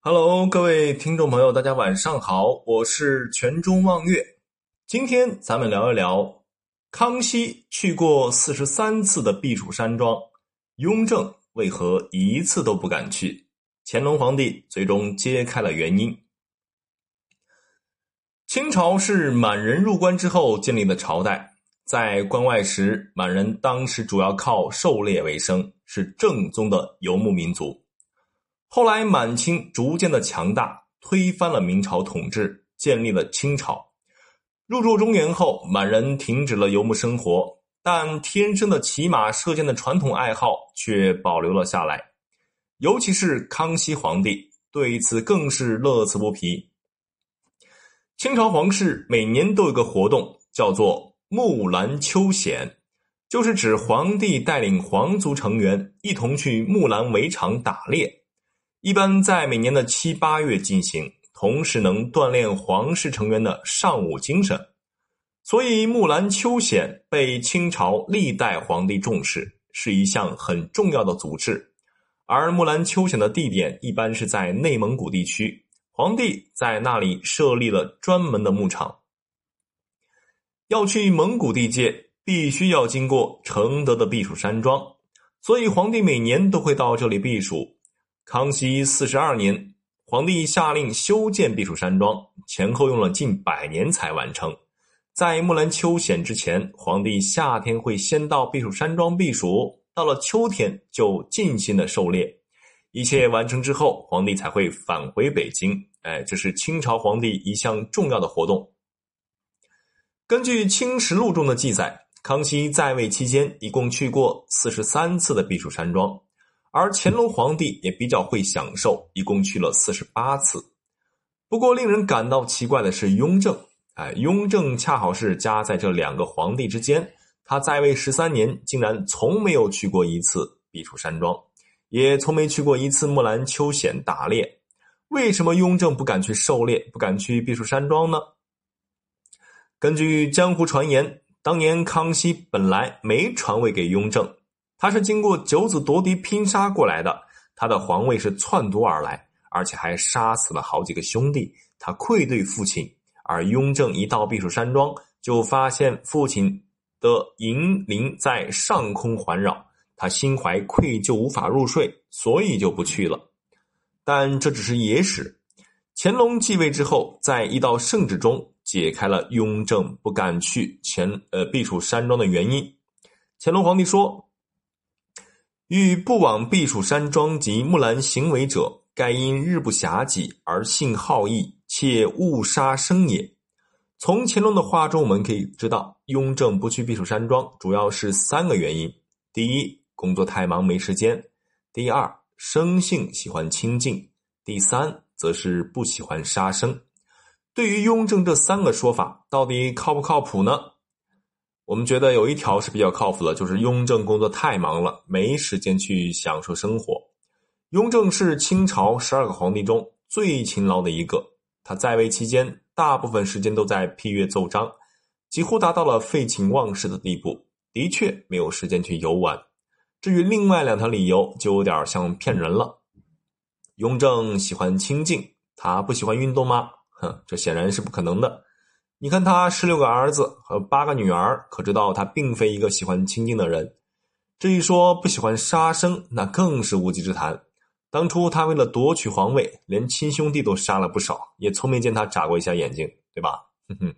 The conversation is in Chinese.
Hello，各位听众朋友，大家晚上好，我是全中望月。今天咱们聊一聊康熙去过四十三次的避暑山庄，雍正为何一次都不敢去？乾隆皇帝最终揭开了原因。清朝是满人入关之后建立的朝代，在关外时，满人当时主要靠狩猎为生，是正宗的游牧民族。后来，满清逐渐的强大，推翻了明朝统治，建立了清朝。入住中原后，满人停止了游牧生活，但天生的骑马射箭的传统爱好却保留了下来。尤其是康熙皇帝对此更是乐此不疲。清朝皇室每年都有个活动，叫做“木兰秋显”，就是指皇帝带领皇族成员一同去木兰围场打猎。一般在每年的七八月进行，同时能锻炼皇室成员的尚武精神，所以木兰秋显被清朝历代皇帝重视，是一项很重要的组织。而木兰秋显的地点一般是在内蒙古地区，皇帝在那里设立了专门的牧场。要去蒙古地界，必须要经过承德的避暑山庄，所以皇帝每年都会到这里避暑。康熙四十二年，皇帝下令修建避暑山庄，前后用了近百年才完成。在木兰秋显之前，皇帝夏天会先到避暑山庄避暑，到了秋天就尽心的狩猎。一切完成之后，皇帝才会返回北京。哎，这是清朝皇帝一项重要的活动。根据《清实录》中的记载，康熙在位期间一共去过四十三次的避暑山庄。而乾隆皇帝也比较会享受，一共去了四十八次。不过，令人感到奇怪的是，雍正，哎，雍正恰好是夹在这两个皇帝之间，他在位十三年，竟然从没有去过一次避暑山庄，也从没去过一次木兰秋显打猎。为什么雍正不敢去狩猎，不敢去避暑山庄呢？根据江湖传言，当年康熙本来没传位给雍正。他是经过九子夺嫡拼杀过来的，他的皇位是篡夺而来，而且还杀死了好几个兄弟，他愧对父亲。而雍正一到避暑山庄，就发现父亲的银铃在上空环绕，他心怀愧疚，无法入睡，所以就不去了。但这只是野史。乾隆继位之后，在一道圣旨中解开了雍正不敢去前呃避暑山庄的原因。乾隆皇帝说。欲不往避暑山庄及木兰行为者，盖因日不暇己而性好逸，且误杀生也。从乾隆的话中，我们可以知道，雍正不去避暑山庄，主要是三个原因：第一，工作太忙没时间；第二，生性喜欢清静；第三，则是不喜欢杀生。对于雍正这三个说法，到底靠不靠谱呢？我们觉得有一条是比较靠谱的，就是雍正工作太忙了，没时间去享受生活。雍正是清朝十二个皇帝中最勤劳的一个，他在位期间大部分时间都在批阅奏章，几乎达到了废寝忘食的地步，的确没有时间去游玩。至于另外两条理由，就有点像骗人了。雍正喜欢清静，他不喜欢运动吗？哼，这显然是不可能的。你看他十六个儿子和八个女儿，可知道他并非一个喜欢清静的人。至于说不喜欢杀生，那更是无稽之谈。当初他为了夺取皇位，连亲兄弟都杀了不少，也从没见他眨过一下眼睛，对吧？哼哼。